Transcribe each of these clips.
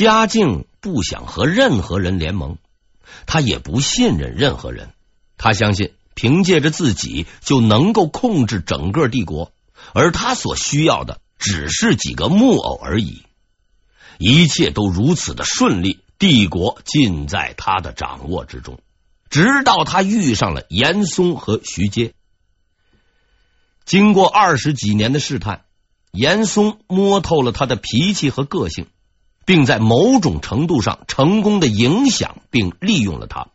嘉靖不想和任何人联盟，他也不信任任何人。他相信凭借着自己就能够控制整个帝国，而他所需要的只是几个木偶而已。一切都如此的顺利，帝国尽在他的掌握之中。直到他遇上了严嵩和徐阶，经过二十几年的试探，严嵩摸透了他的脾气和个性。并在某种程度上成功的影响并利用了他，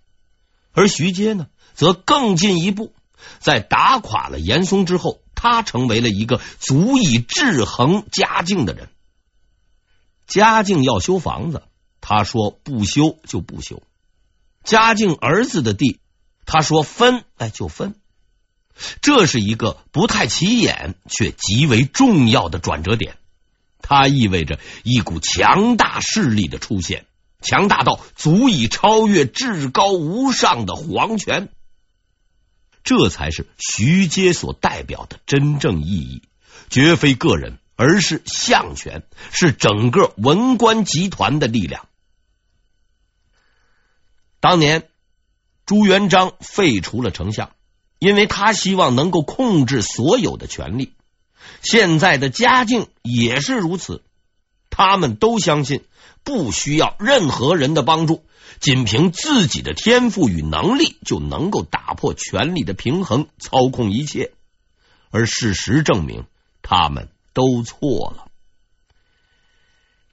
而徐阶呢，则更进一步，在打垮了严嵩之后，他成为了一个足以制衡嘉靖的人。嘉靖要修房子，他说不修就不修；嘉靖儿子的地，他说分哎就分。这是一个不太起眼却极为重要的转折点。它意味着一股强大势力的出现，强大到足以超越至高无上的皇权。这才是徐阶所代表的真正意义，绝非个人，而是相权，是整个文官集团的力量。当年朱元璋废除了丞相，因为他希望能够控制所有的权力。现在的嘉靖也是如此，他们都相信不需要任何人的帮助，仅凭自己的天赋与能力就能够打破权力的平衡，操控一切。而事实证明，他们都错了。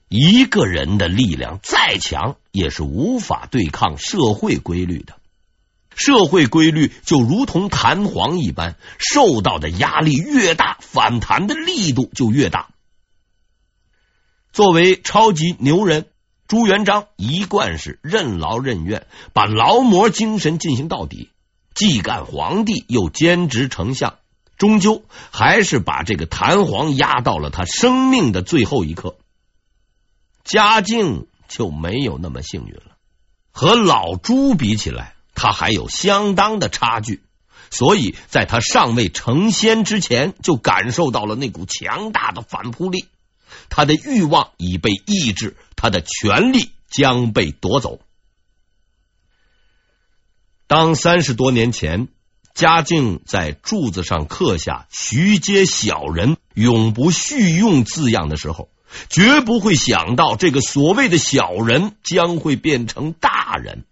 一个人的力量再强，也是无法对抗社会规律的。社会规律就如同弹簧一般，受到的压力越大，反弹的力度就越大。作为超级牛人，朱元璋一贯是任劳任怨，把劳模精神进行到底，既干皇帝又兼职丞相，终究还是把这个弹簧压到了他生命的最后一刻。嘉靖就没有那么幸运了，和老朱比起来。他还有相当的差距，所以在他尚未成仙之前，就感受到了那股强大的反扑力。他的欲望已被抑制，他的权力将被夺走。当三十多年前，嘉靖在柱子上刻下“徐阶小人，永不叙用”字样的时候，绝不会想到这个所谓的小人将会变成大人。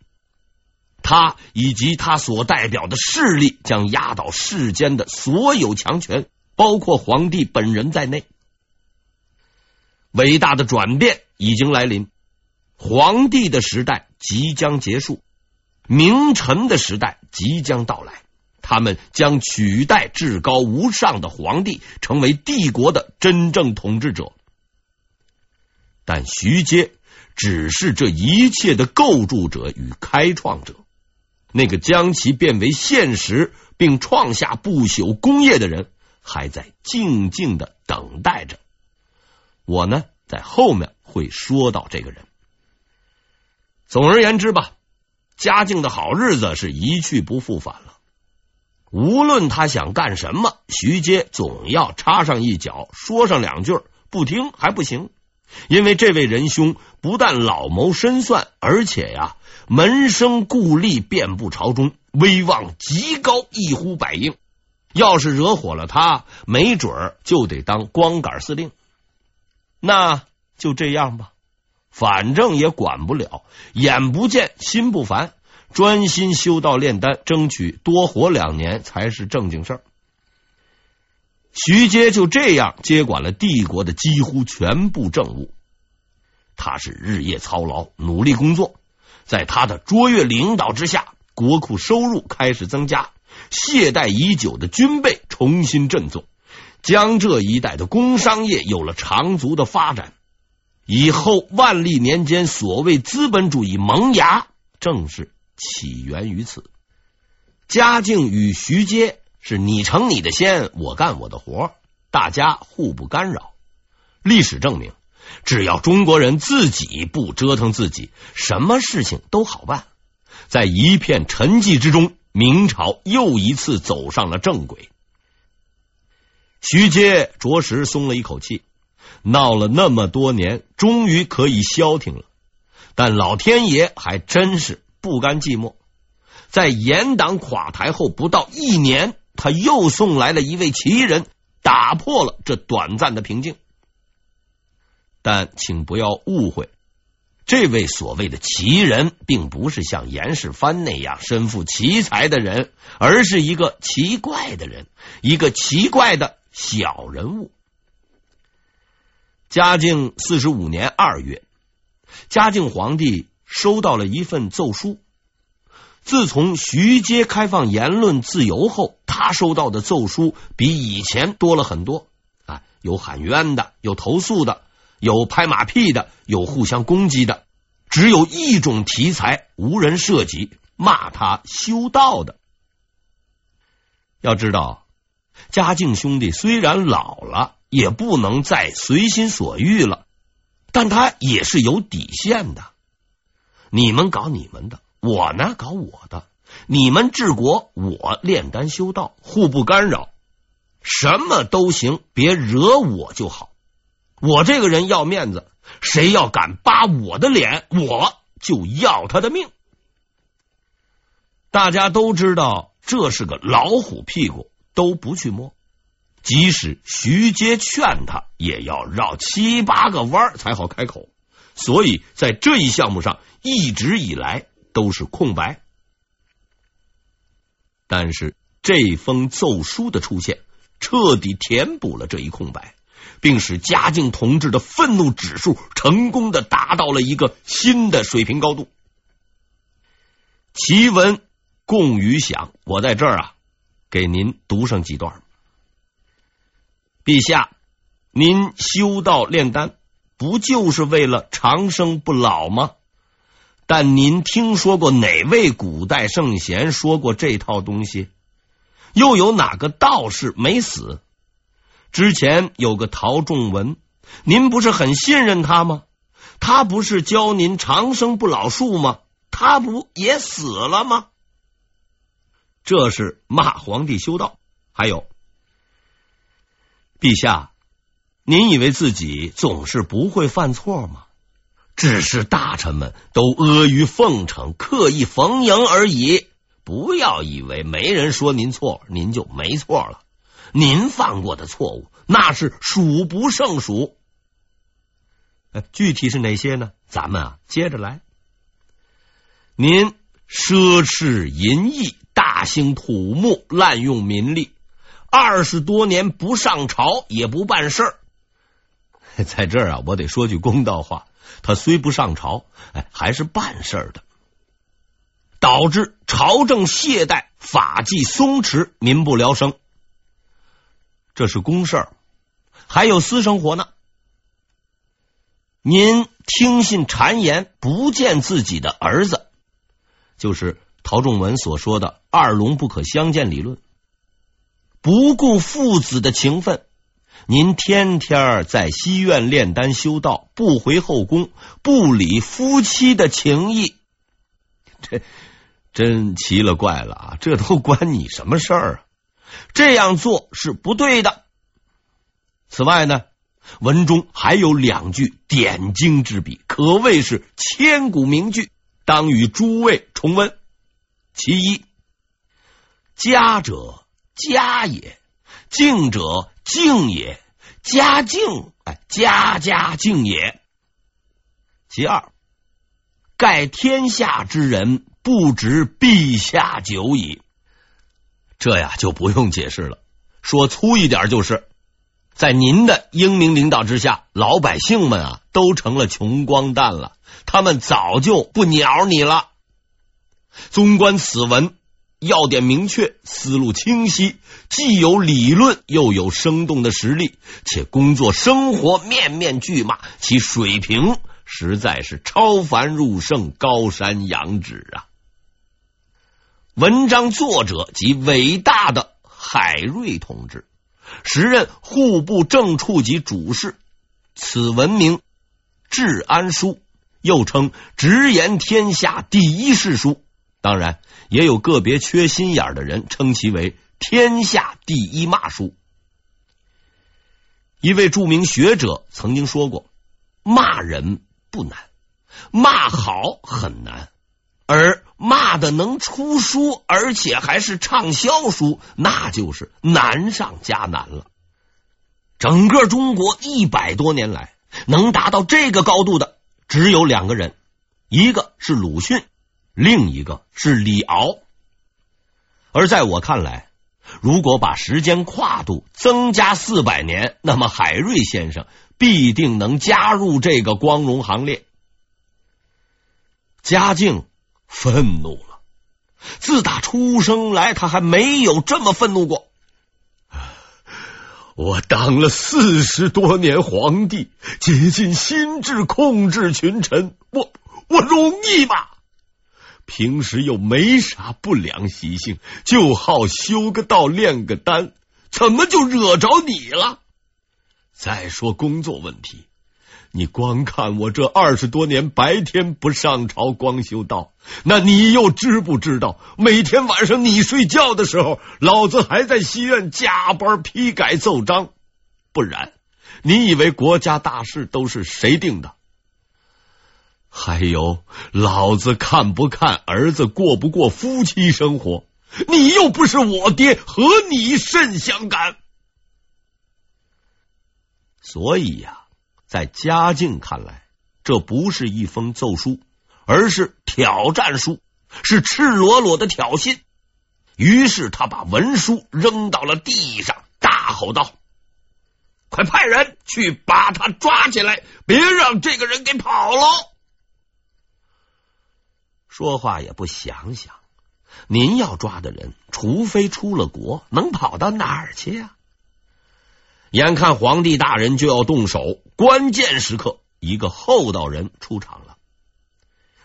他以及他所代表的势力将压倒世间的所有强权，包括皇帝本人在内。伟大的转变已经来临，皇帝的时代即将结束，名臣的时代即将到来。他们将取代至高无上的皇帝，成为帝国的真正统治者。但徐阶只是这一切的构筑者与开创者。那个将其变为现实并创下不朽功业的人，还在静静的等待着。我呢，在后面会说到这个人。总而言之吧，嘉靖的好日子是一去不复返了。无论他想干什么，徐阶总要插上一脚，说上两句，不听还不行。因为这位仁兄不但老谋深算，而且呀。门生故吏遍布朝中，威望极高，一呼百应。要是惹火了他，没准就得当光杆司令。那就这样吧，反正也管不了，眼不见心不烦，专心修道炼丹，争取多活两年才是正经事儿。徐阶就这样接管了帝国的几乎全部政务，他是日夜操劳，努力工作。在他的卓越领导之下，国库收入开始增加，懈怠已久的军备重新振作，江浙一带的工商业有了长足的发展。以后万历年间所谓资本主义萌芽，正是起源于此。嘉靖与徐阶是你成你的仙，我干我的活，大家互不干扰。历史证明。只要中国人自己不折腾自己，什么事情都好办。在一片沉寂之中，明朝又一次走上了正轨。徐阶着实松了一口气，闹了那么多年，终于可以消停了。但老天爷还真是不甘寂寞，在严党垮台后不到一年，他又送来了一位奇人，打破了这短暂的平静。但请不要误会，这位所谓的奇人，并不是像严世蕃那样身负奇才的人，而是一个奇怪的人，一个奇怪的小人物。嘉靖四十五年二月，嘉靖皇帝收到了一份奏书。自从徐阶开放言论自由后，他收到的奏书比以前多了很多啊，有喊冤的，有投诉的，有拍马屁的，有互相攻击的，只有一种题材无人涉及，骂他修道的。要知道，嘉靖兄弟虽然老了。也不能再随心所欲了，但他也是有底线的。你们搞你们的，我呢搞我的。你们治国，我炼丹修道，互不干扰，什么都行，别惹我就好。我这个人要面子，谁要敢扒我的脸，我就要他的命。大家都知道这是个老虎屁股，都不去摸。即使徐阶劝他，也要绕七八个弯才好开口。所以在这一项目上，一直以来都是空白。但是这封奏书的出现，彻底填补了这一空白，并使嘉靖同志的愤怒指数成功的达到了一个新的水平高度。奇文共余响，我在这儿啊，给您读上几段。陛下，您修道炼丹，不就是为了长生不老吗？但您听说过哪位古代圣贤说过这套东西？又有哪个道士没死？之前有个陶仲文，您不是很信任他吗？他不是教您长生不老术吗？他不也死了吗？这是骂皇帝修道，还有。陛下，您以为自己总是不会犯错吗？只是大臣们都阿谀奉承、刻意逢迎而已。不要以为没人说您错，您就没错了。您犯过的错误那是数不胜数。具体是哪些呢？咱们啊，接着来。您奢侈淫逸，大兴土木，滥用民力。二十多年不上朝也不办事儿，在这儿啊，我得说句公道话，他虽不上朝，哎，还是办事儿的，导致朝政懈怠，法纪松弛，民不聊生。这是公事儿，还有私生活呢。您听信谗言，不见自己的儿子，就是陶仲文所说的“二龙不可相见”理论。不顾父子的情分，您天天在西院炼丹修道，不回后宫，不理夫妻的情谊，这真奇了怪了啊！这都关你什么事儿啊？这样做是不对的。此外呢，文中还有两句点睛之笔，可谓是千古名句，当与诸位重温。其一，家者。家也，敬者敬也，家敬哎，家家敬也。其二，盖天下之人不知陛下久矣。这呀就不用解释了，说粗一点就是，在您的英明领导之下，老百姓们啊都成了穷光蛋了，他们早就不鸟你了。纵观此文。要点明确，思路清晰，既有理论，又有生动的实例，且工作生活面面俱骂，其水平实在是超凡入圣，高山仰止啊！文章作者及伟大的海瑞同志，时任户部正处级主事，此文名《治安书》，又称直言天下第一世书。当然，也有个别缺心眼的人称其为“天下第一骂书”。一位著名学者曾经说过：“骂人不难，骂好很难，而骂的能出书，而且还是畅销书，那就是难上加难了。整个中国一百多年来，能达到这个高度的只有两个人，一个是鲁迅，另一个是李敖。而在我看来，如果把时间跨度增加四百年，那么海瑞先生必定能加入这个光荣行列。嘉靖愤怒了，自打出生来，他还没有这么愤怒过。我当了四十多年皇帝，竭尽心智控制群臣，我我容易吗？平时又没啥不良习性，就好修个道、炼个丹，怎么就惹着你了？再说工作问题，你光看我这二十多年白天不上朝光修道，那你又知不知道，每天晚上你睡觉的时候，老子还在西院加班批改奏章？不然，你以为国家大事都是谁定的？还有，老子看不看儿子过不过夫妻生活？你又不是我爹，和你甚相干？所以呀、在嘉靖看来，这不是一封奏书，而是挑战书，是赤裸裸的挑衅。于是他把文书扔到了地上，大吼道：“快派人去把他抓起来，别让这个人给跑了！”说话也不想想，您要抓的人，除非出了国，能跑到哪儿去呀？眼看皇帝大人就要动手，关键时刻，一个厚道人出场了。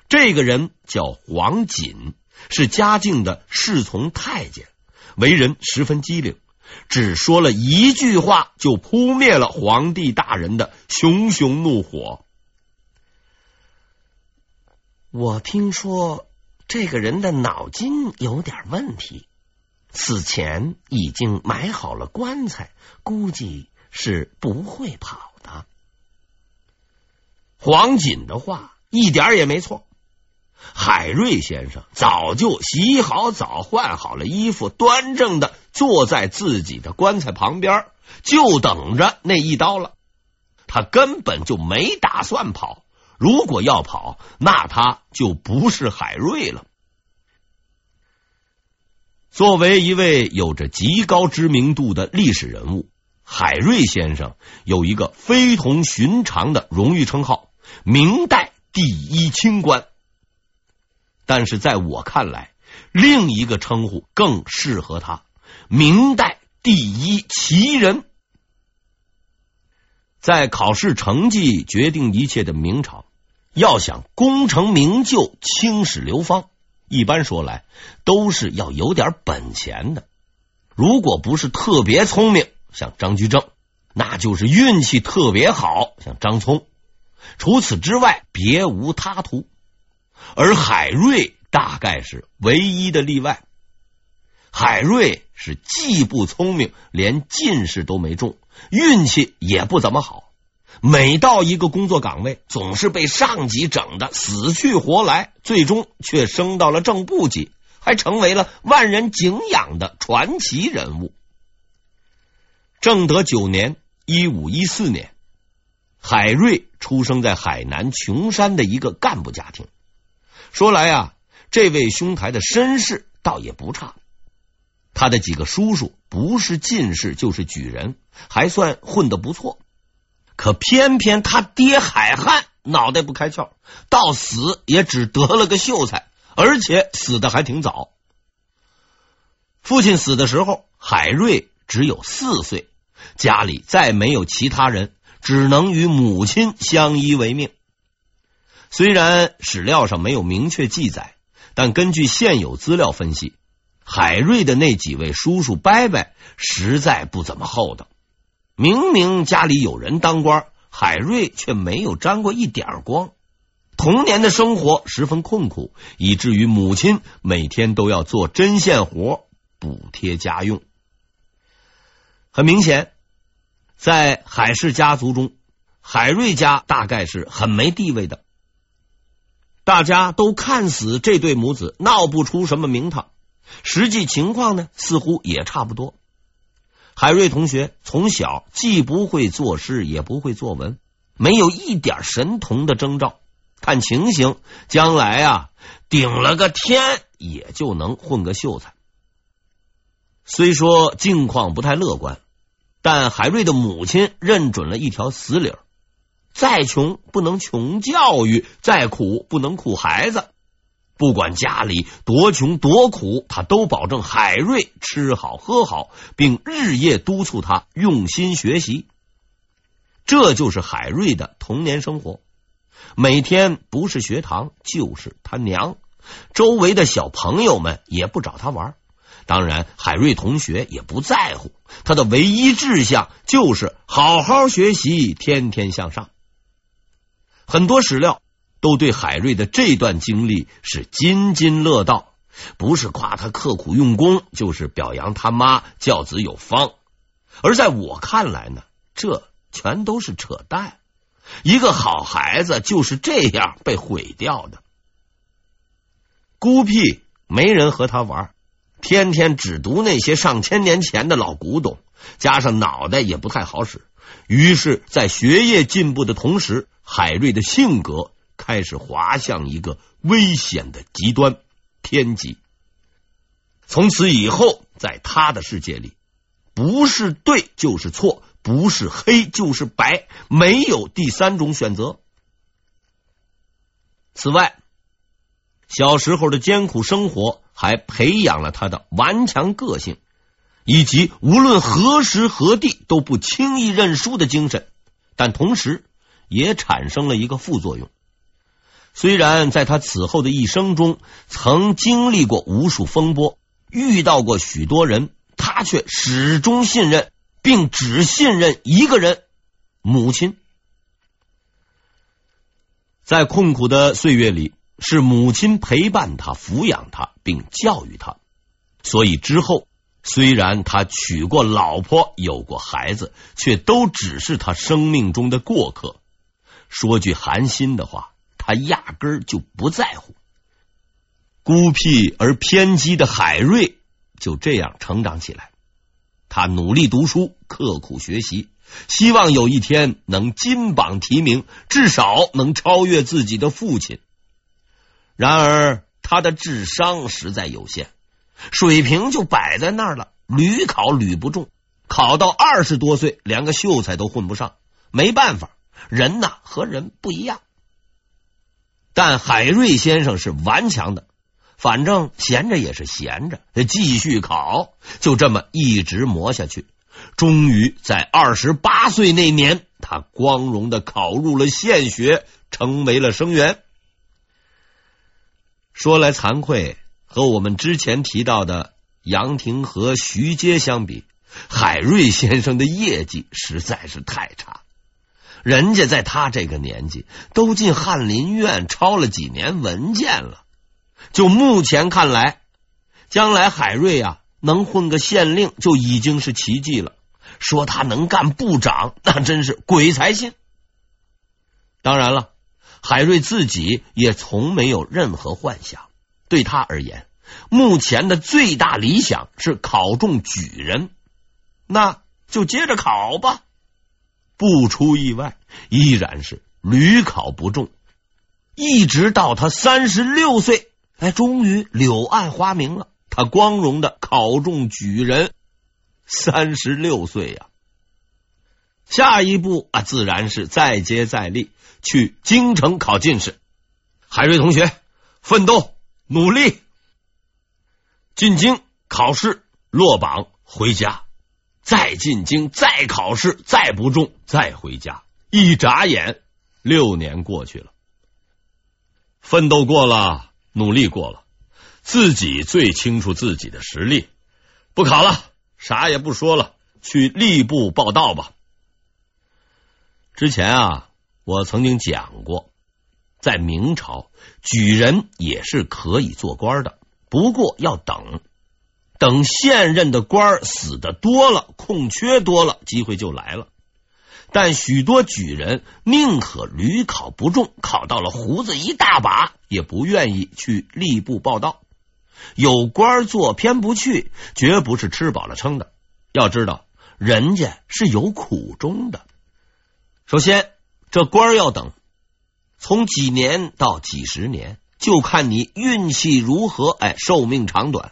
这个人叫黄锦，是嘉靖的侍从太监，为人十分机灵，只说了一句话，就扑灭了皇帝大人的熊熊怒火。我听说这个人的脑筋有点问题，死前已经买好了棺材，估计是不会跑的。黄锦的话一点也没错，海瑞先生早就洗好澡、换好了衣服，端正的坐在自己的棺材旁边，就等着那一刀了。他根本就没打算跑。如果要跑，那他就不是海瑞了。作为一位有着极高知名度的历史人物，海瑞先生有一个非同寻常的荣誉称号——明代第一清官。但是在我看来，另一个称呼更适合他——明代第一奇人。在考试成绩决定一切的明朝，要想功成名就、青史流芳，一般说来都是要有点本钱的。如果不是特别聪明，像张居正，那就是运气特别好，像张聪。除此之外，别无他途。而海瑞大概是唯一的例外。海瑞是既不聪明，连进士都没中。运气也不怎么好，每到一个工作岗位，总是被上级整得死去活来，最终却升到了正部级，还成为了万人敬仰的传奇人物。正德九年（一五一四年），海瑞出生在海南琼山的一个干部家庭。说来啊，这位兄台的身世倒也不差。他的几个叔叔不是进士就是举人，还算混得不错。可偏偏他爹海汉脑袋不开窍，到死也只得了个秀才，而且死的还挺早。父亲死的时候，海瑞只有四岁，家里再没有其他人，只能与母亲相依为命。虽然史料上没有明确记载，但根据现有资料分析。海瑞的那几位叔叔伯伯实在不怎么厚道，明明家里有人当官，海瑞却没有沾过一点光。童年的生活十分困苦，以至于母亲每天都要做针线活补贴家用。很明显，在海氏家族中，海瑞家大概是很没地位的。大家都看死这对母子闹不出什么名堂，实际情况呢，似乎也差不多。海瑞同学从小既不会作诗，也不会作文，没有一点神童的征兆。看情形，将来啊，顶了个天也就能混个秀才。虽说境况不太乐观，但海瑞的母亲认准了一条死理儿：再穷不能穷教育，再苦不能苦孩子。不管家里多穷多苦，他都保证海瑞吃好喝好，并日夜督促他用心学习。这就是海瑞的童年生活。每天不是学堂就是他娘，周围的小朋友们也不找他玩。当然，海瑞同学也不在乎，他的唯一志向就是好好学习，天天向上。很多史料。都对海瑞的这段经历是津津乐道，不是夸他刻苦用功，就是表扬他妈教子有方。而在我看来呢，这全都是扯淡。一个好孩子就是这样被毁掉的。孤僻，没人和他玩，天天只读那些上千年前的老古董，加上脑袋也不太好使，于是，在学业进步的同时，海瑞的性格。开始滑向一个危险的极端偏激。从此以后，在他的世界里，不是对就是错，不是黑就是白，没有第三种选择。此外，小时候的艰苦生活还培养了他的顽强个性，以及无论何时何地都不轻易认输的精神。但同时，也产生了一个副作用。虽然在他此后的一生中，曾经历过无数风波，遇到过许多人，他却始终信任，并只信任一个人——母亲。在困苦的岁月里，是母亲陪伴他、抚养他，并教育他。所以之后，虽然他娶过老婆、有过孩子，却都只是他生命中的过客。说句寒心的话。他压根儿就不在乎，孤僻而偏激的海瑞就这样成长起来。他努力读书，刻苦学习，希望有一天能金榜题名，至少能超越自己的父亲。然而，他的智商实在有限，水平就摆在那儿了，屡考屡不中，考到二十多岁，连个秀才都混不上。没办法，人呐和人不一样。但海瑞先生是顽强的，反正闲着也是闲着，继续考，就这么一直磨下去。终于在二十八岁那年，他光荣的考入了县学，成为了生员。说来惭愧，和我们之前提到的杨廷和、徐阶相比，海瑞先生的业绩实在是太差。人家在他这个年纪都进翰林院抄了几年文件了，就目前看来，将来海瑞啊能混个县令就已经是奇迹了。说他能干部长，那真是鬼才信。当然了，海瑞自己也从没有任何幻想。对他而言，目前的最大理想是考中举人，那就接着考吧。不出意外，依然是屡考不中，一直到他三十六岁，哎，终于柳暗花明了，他光荣的考中举人。三十六岁呀，下一步啊，自然是再接再厉，去京城考进士。海瑞同学，奋斗努力，进京考试落榜回家。再进京，再考试，再不中，再回家。一眨眼，六年过去了，奋斗过了，努力过了，自己最清楚自己的实力。不考了，啥也不说了，去吏部报到吧。之前啊，我曾经讲过，在明朝，举人也是可以做官的，不过要等。等现任的官死的多了，空缺多了，机会就来了。但许多举人宁可屡考不中，考到了胡子一大把，也不愿意去吏部报到。有官做偏不去，绝不是吃饱了撑的。要知道，人家是有苦衷的。首先，这官要等，从几年到几十年，就看你运气如何，哎，寿命长短。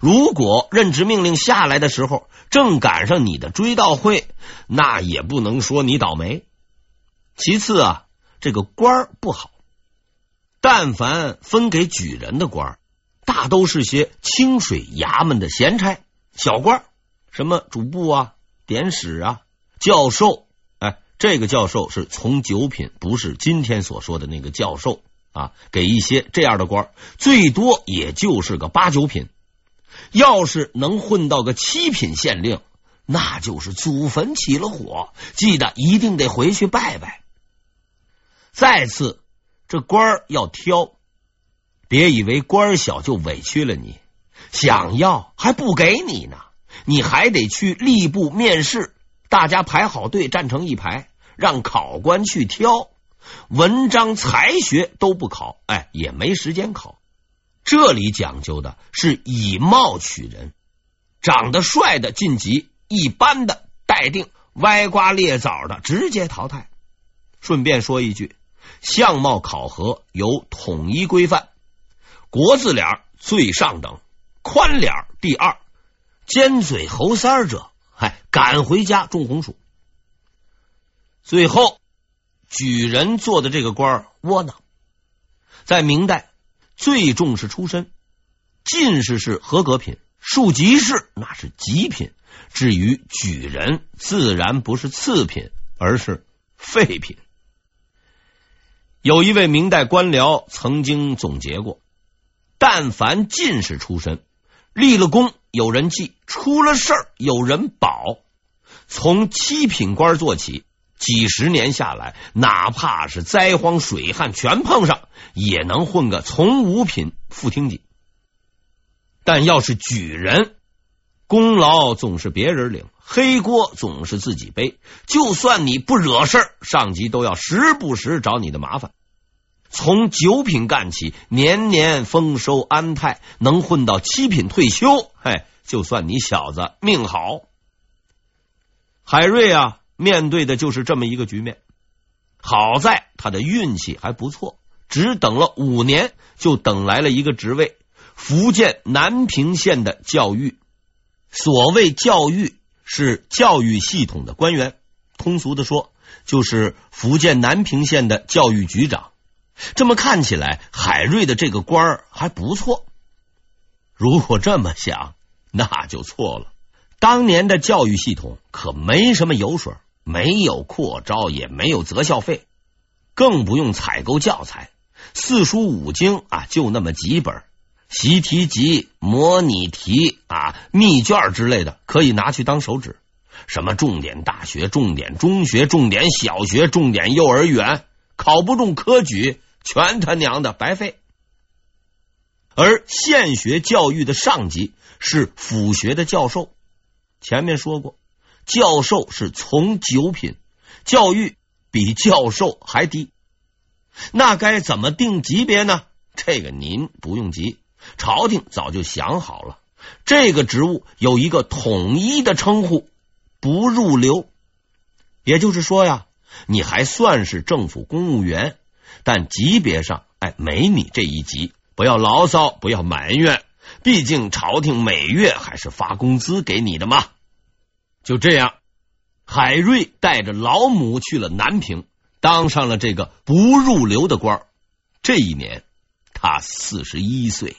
如果任职命令下来的时候正赶上你的追悼会，那也不能说你倒霉。其次啊，这个官不好，但凡分给举人的官，大都是些清水衙门的闲差、小官，什么主簿啊、典史啊、教授。哎，这个教授是从九品，不是今天所说的那个教授啊。给一些这样的官，最多也就是个八九品。要是能混到个七品县令，那就是祖坟起了火，记得一定得回去拜拜。再次，这官要挑，别以为官小就委屈了你，想要还不给你呢，你还得去吏部面试，大家排好队站成一排，让考官去挑，文章才学都不考，哎，也没时间考。这里讲究的是以貌取人，长得帅的晋级，一般的待定，歪瓜裂枣的直接淘汰。顺便说一句，相貌考核有统一规范，国字脸最上等，宽脸第二，尖嘴猴腮者，嗨，赶回家种红薯。最后，举人做的这个官窝囊，在明代。最重视出身，进士是合格品，庶吉士那是极品。至于举人，自然不是次品，而是废品。有一位明代官僚曾经总结过：但凡进士出身，立了功有人记，出了事儿有人保。从七品官做起。几十年下来，哪怕是灾荒水旱全碰上，也能混个从五品副厅级。但要是举人，功劳总是别人领，黑锅总是自己背。就算你不惹事儿，上级都要时不时找你的麻烦。从九品干起，年年丰收安泰，能混到七品退休，嘿，就算你小子命好。海瑞啊！面对的就是这么一个局面，好在他的运气还不错，只等了五年，就等来了一个职位——福建南平县的教育。所谓教育，是教育系统的官员，通俗的说，就是福建南平县的教育局长。这么看起来，海瑞的这个官儿还不错。如果这么想，那就错了。当年的教育系统可没什么油水。没有扩招，也没有择校费，更不用采购教材。四书五经啊，就那么几本习题集、模拟题啊、密卷之类的，可以拿去当手纸。什么重点大学、重点中学、重点小学、重点幼儿园，考不中科举，全他娘的白费。而县学教育的上级是府学的教授，前面说过。教授是从九品，教育比教授还低，那该怎么定级别呢？这个您不用急，朝廷早就想好了。这个职务有一个统一的称呼，不入流。也就是说呀，你还算是政府公务员，但级别上哎没你这一级。不要牢骚，不要埋怨，毕竟朝廷每月还是发工资给你的嘛。就这样，海瑞带着老母去了南平，当上了这个不入流的官。这一年，他四十一岁。